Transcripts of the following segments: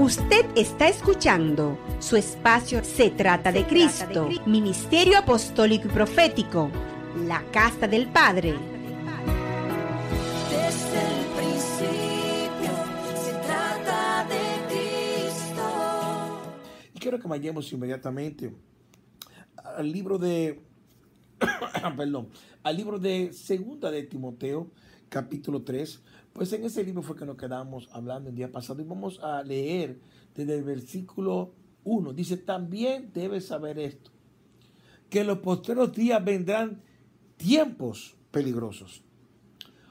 Usted está escuchando su espacio Se trata de Cristo, Ministerio Apostólico y Profético, la Casa del Padre. Desde el principio se trata de Cristo. Y quiero que vayamos inmediatamente al libro de, perdón, al libro de Segunda de Timoteo, capítulo 3. Pues en ese libro fue que nos quedamos hablando el día pasado y vamos a leer desde el versículo 1. Dice, también debes saber esto, que en los posteros días vendrán tiempos peligrosos,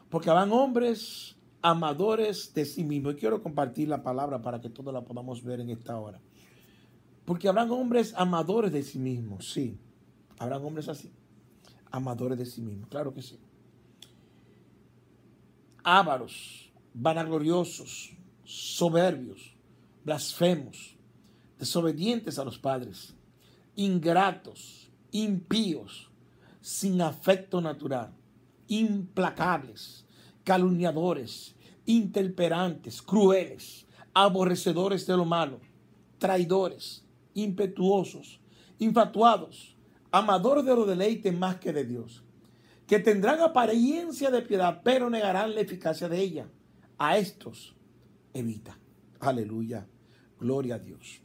porque habrán hombres amadores de sí mismos. Y quiero compartir la palabra para que todos la podamos ver en esta hora. Porque habrán hombres amadores de sí mismos, sí. Habrán hombres así, amadores de sí mismos, claro que sí ávaros, vanagloriosos, soberbios, blasfemos, desobedientes a los padres, ingratos, impíos, sin afecto natural, implacables, calumniadores, intemperantes, crueles, aborrecedores de lo malo, traidores, impetuosos, infatuados, amadores de lo deleite más que de Dios que tendrán apariencia de piedad, pero negarán la eficacia de ella. A estos evita. Aleluya. Gloria a Dios.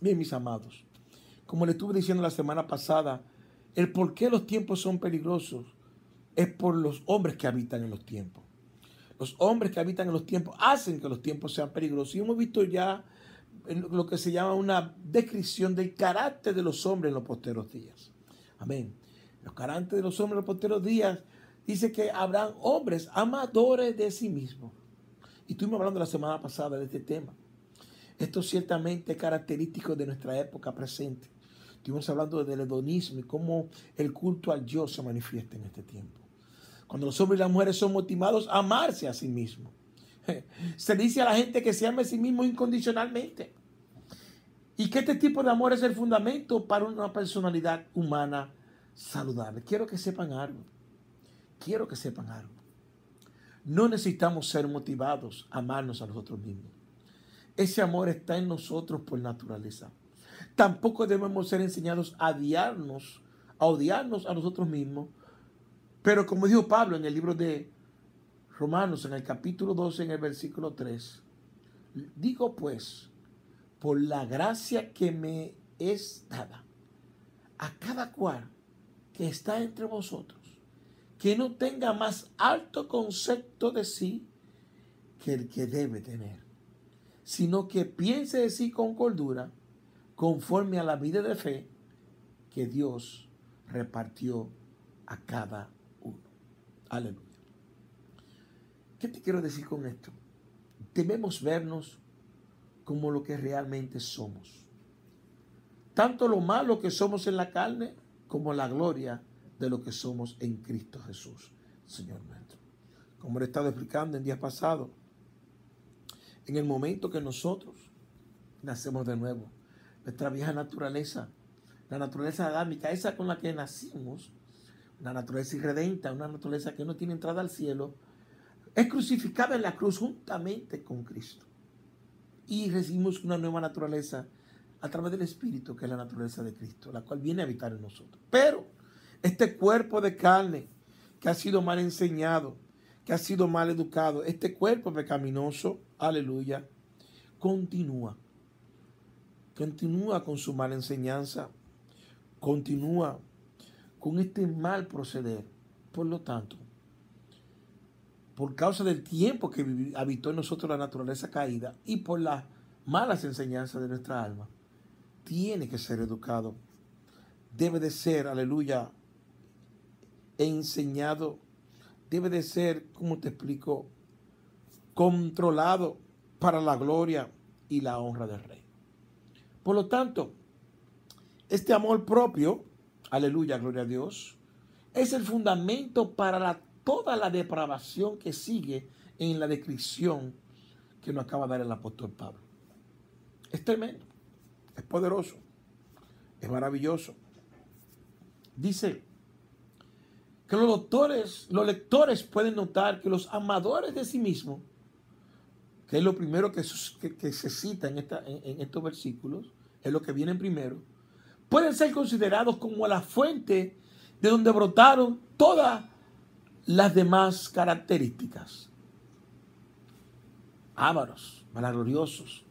Bien, mis amados, como le estuve diciendo la semana pasada, el por qué los tiempos son peligrosos es por los hombres que habitan en los tiempos. Los hombres que habitan en los tiempos hacen que los tiempos sean peligrosos. Y hemos visto ya lo que se llama una descripción del carácter de los hombres en los posteros días. Amén los carantes de los hombres los posteros días, dice que habrán hombres amadores de sí mismos. Y estuvimos hablando la semana pasada de este tema. Esto ciertamente es característico de nuestra época presente. Estuvimos hablando del hedonismo y cómo el culto al yo se manifiesta en este tiempo. Cuando los hombres y las mujeres son motivados a amarse a sí mismos. Se dice a la gente que se ama a sí mismo incondicionalmente. Y que este tipo de amor es el fundamento para una personalidad humana saludable. Quiero que sepan algo. Quiero que sepan algo. No necesitamos ser motivados a amarnos a nosotros mismos. Ese amor está en nosotros por naturaleza. Tampoco debemos ser enseñados a odiarnos, a odiarnos a nosotros mismos. Pero como dijo Pablo en el libro de Romanos, en el capítulo 12, en el versículo 3, digo pues, por la gracia que me es dada, a cada cual que está entre vosotros, que no tenga más alto concepto de sí que el que debe tener, sino que piense de sí con cordura, conforme a la vida de fe que Dios repartió a cada uno. Aleluya. ¿Qué te quiero decir con esto? Debemos vernos como lo que realmente somos. Tanto lo malo que somos en la carne como la gloria de lo que somos en Cristo Jesús, Señor nuestro. Como le he estado explicando en días pasados, en el momento que nosotros nacemos de nuevo, nuestra vieja naturaleza, la naturaleza adámica, esa con la que nacimos, una naturaleza irredenta, una naturaleza que no tiene entrada al cielo, es crucificada en la cruz juntamente con Cristo. Y recibimos una nueva naturaleza a través del Espíritu, que es la naturaleza de Cristo, la cual viene a habitar en nosotros. Pero este cuerpo de carne que ha sido mal enseñado, que ha sido mal educado, este cuerpo pecaminoso, aleluya, continúa. Continúa con su mala enseñanza, continúa con este mal proceder. Por lo tanto, por causa del tiempo que habitó en nosotros la naturaleza caída y por las malas enseñanzas de nuestra alma, tiene que ser educado. Debe de ser, aleluya, enseñado. Debe de ser, como te explico, controlado para la gloria y la honra del rey. Por lo tanto, este amor propio, aleluya, gloria a Dios, es el fundamento para toda la depravación que sigue en la descripción que nos acaba de dar el apóstol Pablo. Es tremendo es poderoso, es maravilloso. Dice que los doctores, los lectores pueden notar que los amadores de sí mismos que es lo primero que, se cita en, estos versículos, es lo que viene primero, pueden ser considerados como la fuente de donde brotaron todas las demás características. Ávaros, malagloriosos,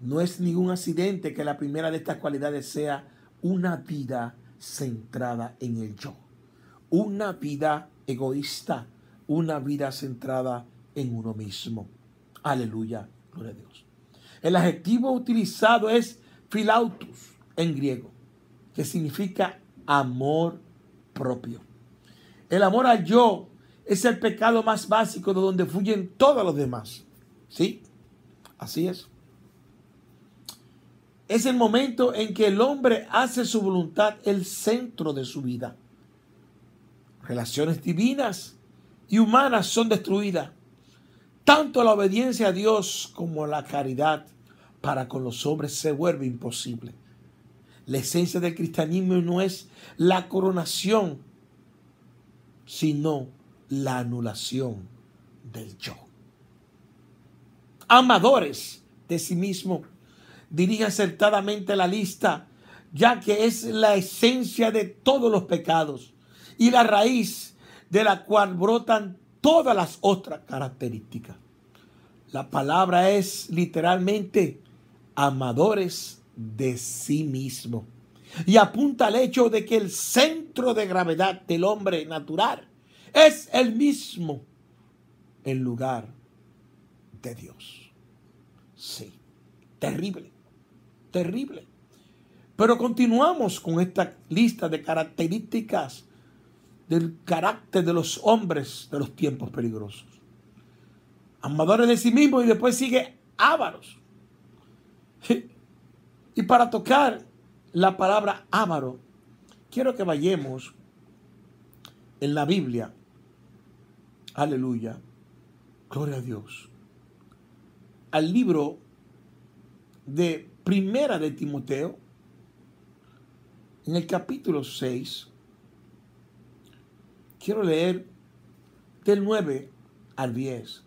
no es ningún accidente que la primera de estas cualidades sea una vida centrada en el yo. Una vida egoísta, una vida centrada en uno mismo. Aleluya, gloria a Dios. El adjetivo utilizado es philautus en griego, que significa amor propio. El amor al yo es el pecado más básico de donde fluyen todos los demás. ¿Sí? Así es. Es el momento en que el hombre hace su voluntad el centro de su vida. Relaciones divinas y humanas son destruidas. Tanto la obediencia a Dios como la caridad para con los hombres se vuelve imposible. La esencia del cristianismo no es la coronación, sino la anulación del yo. Amadores de sí mismo, dirige acertadamente la lista, ya que es la esencia de todos los pecados y la raíz de la cual brotan todas las otras características. La palabra es literalmente amadores de sí mismo. Y apunta al hecho de que el centro de gravedad del hombre natural es el mismo en lugar de Dios. Sí, terrible, terrible. Pero continuamos con esta lista de características del carácter de los hombres de los tiempos peligrosos. Amadores de sí mismos y después sigue ávaros. Y para tocar la palabra ávaro, quiero que vayamos en la Biblia. Aleluya. Gloria a Dios. Al libro de Primera de Timoteo, en el capítulo 6, quiero leer del 9 al 10,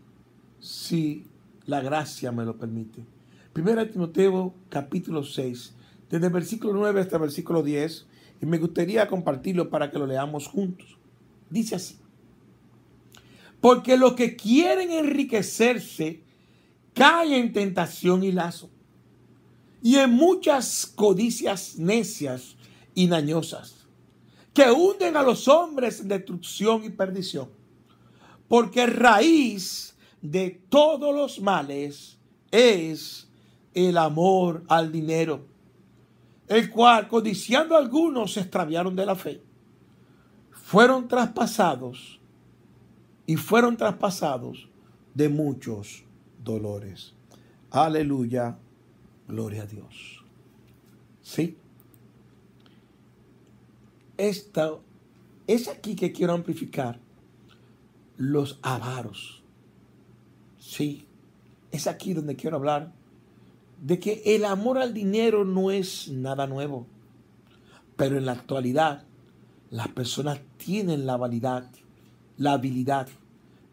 si la gracia me lo permite. Primera de Timoteo, capítulo 6, desde el versículo 9 hasta el versículo 10, y me gustaría compartirlo para que lo leamos juntos. Dice así. Porque los que quieren enriquecerse caen en tentación y lazo, y en muchas codicias necias y dañosas, que hunden a los hombres en destrucción y perdición. Porque raíz de todos los males es el amor al dinero, el cual, codiciando algunos, se extraviaron de la fe. Fueron traspasados y fueron traspasados de muchos dolores. Aleluya, gloria a Dios. Sí. Esta es aquí que quiero amplificar los avaros. Sí, es aquí donde quiero hablar de que el amor al dinero no es nada nuevo. Pero en la actualidad las personas tienen la validad, la habilidad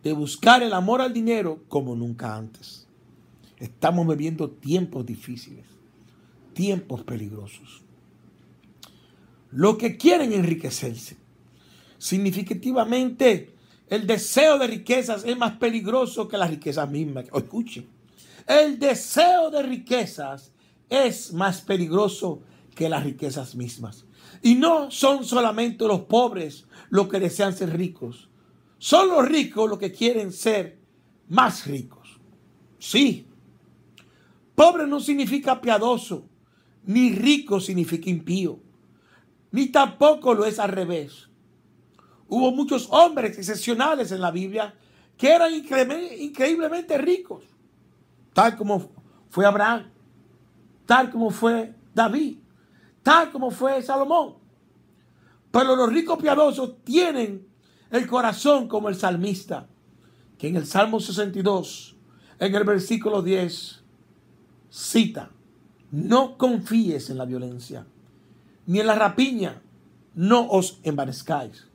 de buscar el amor al dinero como nunca antes. Estamos viviendo tiempos difíciles, tiempos peligrosos. Los que quieren enriquecerse, significativamente el deseo de riquezas es más peligroso que las riquezas mismas. O escuchen, el deseo de riquezas es más peligroso que las riquezas mismas. Y no son solamente los pobres los que desean ser ricos. Son los ricos los que quieren ser más ricos. Sí. Pobre no significa piadoso, ni rico significa impío, ni tampoco lo es al revés. Hubo muchos hombres excepcionales en la Biblia que eran incre- increíblemente ricos, tal como fue Abraham, tal como fue David, tal como fue Salomón. Pero los ricos piadosos tienen el corazón como el salmista, que en el Salmo 62, en el versículo 10, cita, no confíes en la violencia, ni en la rapiña, no os envanezcáis.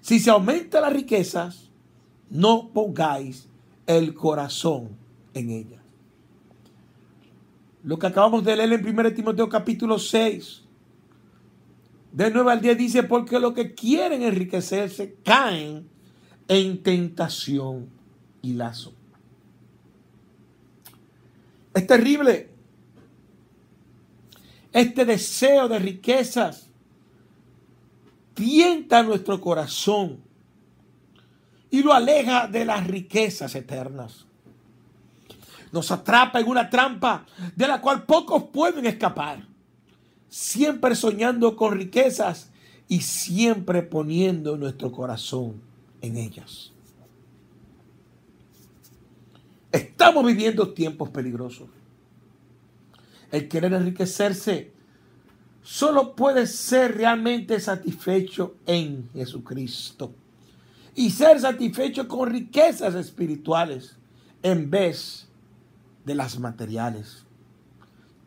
Si se aumenta las riquezas, no pongáis el corazón en ellas. Lo que acabamos de leer en 1 Timoteo capítulo 6, de 9 al 10 dice, porque los que quieren enriquecerse caen en tentación y lazo. Es terrible este deseo de riquezas tienta nuestro corazón y lo aleja de las riquezas eternas. Nos atrapa en una trampa de la cual pocos pueden escapar siempre soñando con riquezas y siempre poniendo nuestro corazón en ellas. Estamos viviendo tiempos peligrosos. El querer enriquecerse solo puede ser realmente satisfecho en Jesucristo. Y ser satisfecho con riquezas espirituales en vez de las materiales.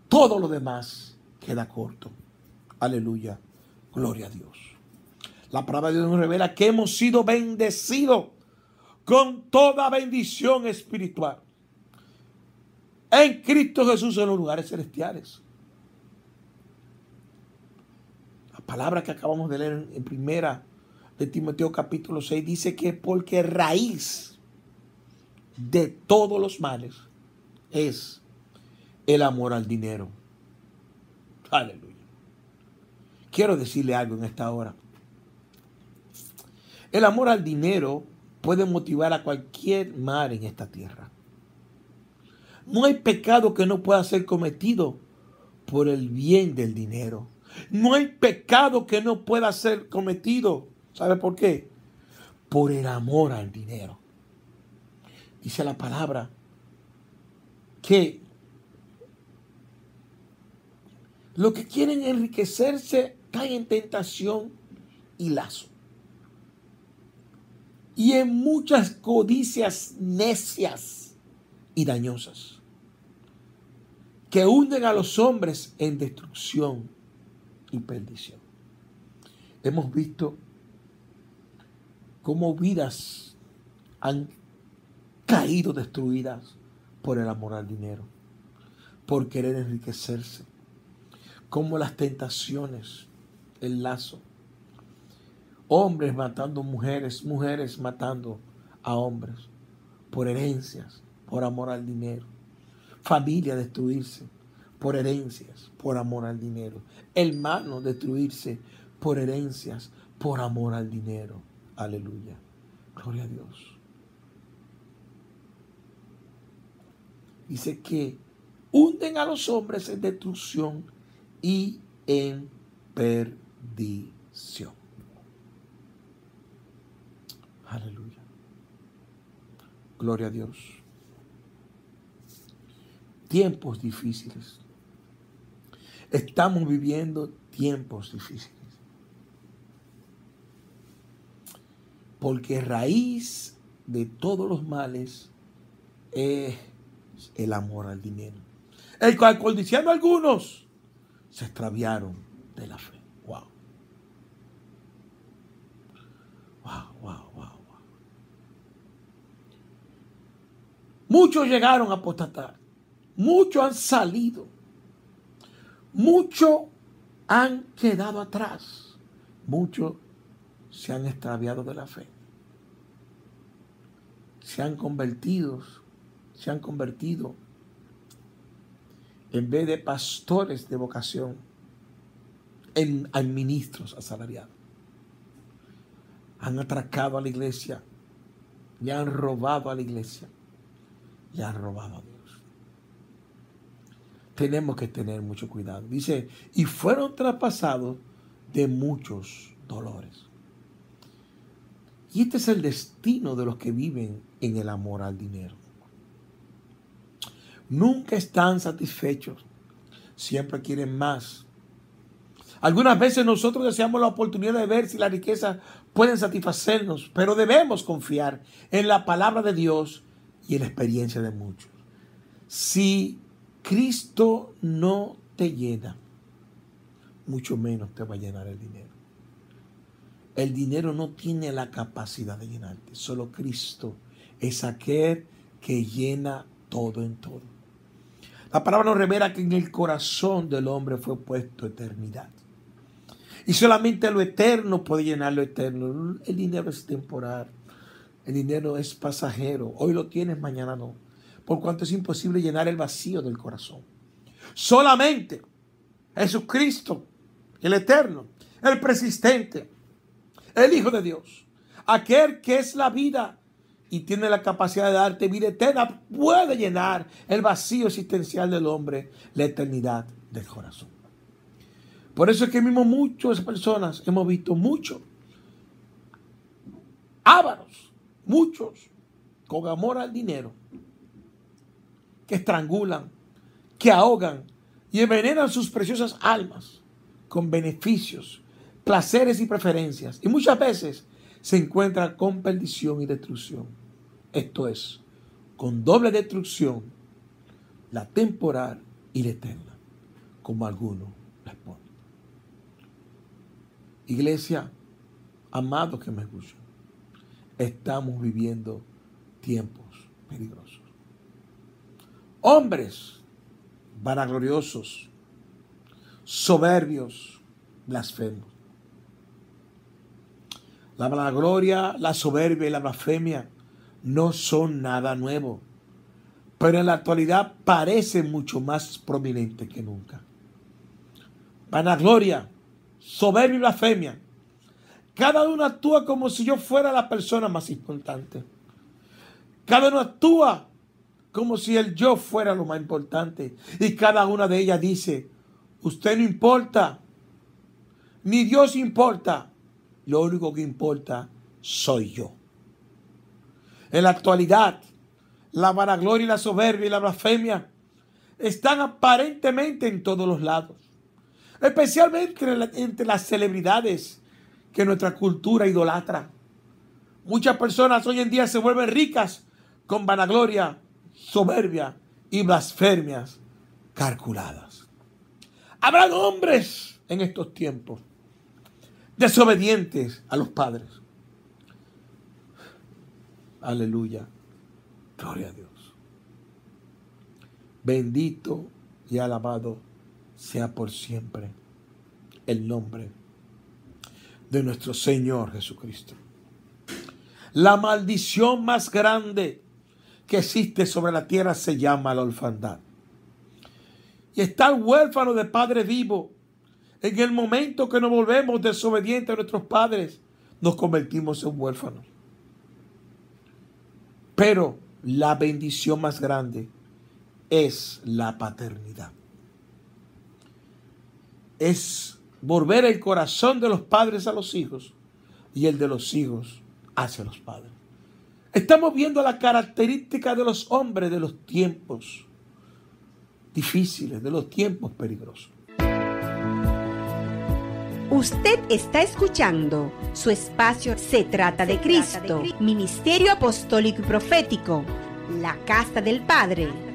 Todo lo demás queda corto. Aleluya. Gloria a Dios. La palabra de Dios nos revela que hemos sido bendecidos con toda bendición espiritual en Cristo Jesús en los lugares celestiales. La palabra que acabamos de leer en primera de Timoteo capítulo 6 dice que porque raíz de todos los males es el amor al dinero. Aleluya. Quiero decirle algo en esta hora. El amor al dinero puede motivar a cualquier mal en esta tierra. No hay pecado que no pueda ser cometido por el bien del dinero. No hay pecado que no pueda ser cometido. ¿Sabe por qué? Por el amor al dinero. Dice la palabra que Los que quieren enriquecerse caen en tentación y lazo. Y en muchas codicias necias y dañosas que hunden a los hombres en destrucción y perdición. Hemos visto cómo vidas han caído destruidas por el amor al dinero, por querer enriquecerse como las tentaciones, el lazo. Hombres matando mujeres, mujeres matando a hombres por herencias, por amor al dinero. Familia destruirse por herencias, por amor al dinero. Hermano destruirse por herencias, por amor al dinero. Aleluya. Gloria a Dios. Dice que hunden a los hombres en destrucción y en perdición. Aleluya. Gloria a Dios. Tiempos difíciles. Estamos viviendo tiempos difíciles. Porque raíz de todos los males es el amor al dinero. El cual, codiciando algunos, se extraviaron de la fe. Muchos llegaron a apostatar. Muchos han salido. Muchos han quedado atrás. Muchos se han extraviado de la fe. Se han convertido, se han convertido en vez de pastores de vocación, en, ministros asalariados. Han atracado a la iglesia y han robado a la iglesia y han robado a Dios. Tenemos que tener mucho cuidado. Dice, y fueron traspasados de muchos dolores. Y este es el destino de los que viven en el amor al dinero nunca están satisfechos, siempre quieren más. Algunas veces nosotros deseamos la oportunidad de ver si las riquezas pueden satisfacernos, pero debemos confiar en la palabra de Dios y en la experiencia de muchos. Si Cristo no te llena, mucho menos te va a llenar el dinero. El dinero no tiene la capacidad de llenarte, solo Cristo es aquel que llena todo en todo. La palabra nos revela que en el corazón del hombre fue puesto eternidad. Y solamente lo eterno puede llenar lo eterno. El dinero es temporal. El dinero es pasajero. Hoy lo tienes, mañana no. Por cuanto es imposible llenar el vacío del corazón. Solamente Jesucristo, el eterno, el persistente, el Hijo de Dios, aquel que es la vida y tiene la capacidad de darte vida eterna, puede llenar el vacío existencial del hombre, la eternidad del corazón. Por eso es que mismo muchas personas hemos visto muchos ávaros, muchos con amor al dinero, que estrangulan, que ahogan y envenenan sus preciosas almas con beneficios, placeres y preferencias. Y muchas veces se encuentra con perdición y destrucción. Esto es, con doble destrucción, la temporal y la eterna, como algunos responden. Iglesia, amados que me escuchan, estamos viviendo tiempos peligrosos. Hombres vanagloriosos, soberbios, blasfemos la vanagloria, la soberbia y la blasfemia no son nada nuevo, pero en la actualidad parecen mucho más prominentes que nunca. Vanagloria, soberbia y blasfemia. Cada uno actúa como si yo fuera la persona más importante. Cada uno actúa como si el yo fuera lo más importante. Y cada una de ellas dice, usted no importa, ni Dios importa, lo único que importa soy yo. En la actualidad, la vanagloria y la soberbia y la blasfemia están aparentemente en todos los lados, especialmente entre las celebridades que nuestra cultura idolatra. Muchas personas hoy en día se vuelven ricas con vanagloria, soberbia y blasfemias calculadas. Habrán hombres en estos tiempos desobedientes a los padres. Aleluya. Gloria a Dios. Bendito y alabado sea por siempre el nombre de nuestro Señor Jesucristo. La maldición más grande que existe sobre la tierra se llama la orfandad. Y está el huérfano de padre vivo en el momento que nos volvemos desobedientes a nuestros padres, nos convertimos en huérfanos. Pero la bendición más grande es la paternidad. Es volver el corazón de los padres a los hijos y el de los hijos hacia los padres. Estamos viendo la característica de los hombres de los tiempos difíciles, de los tiempos peligrosos. Usted está escuchando su espacio Se trata de Cristo, Ministerio Apostólico y Profético, la Casa del Padre.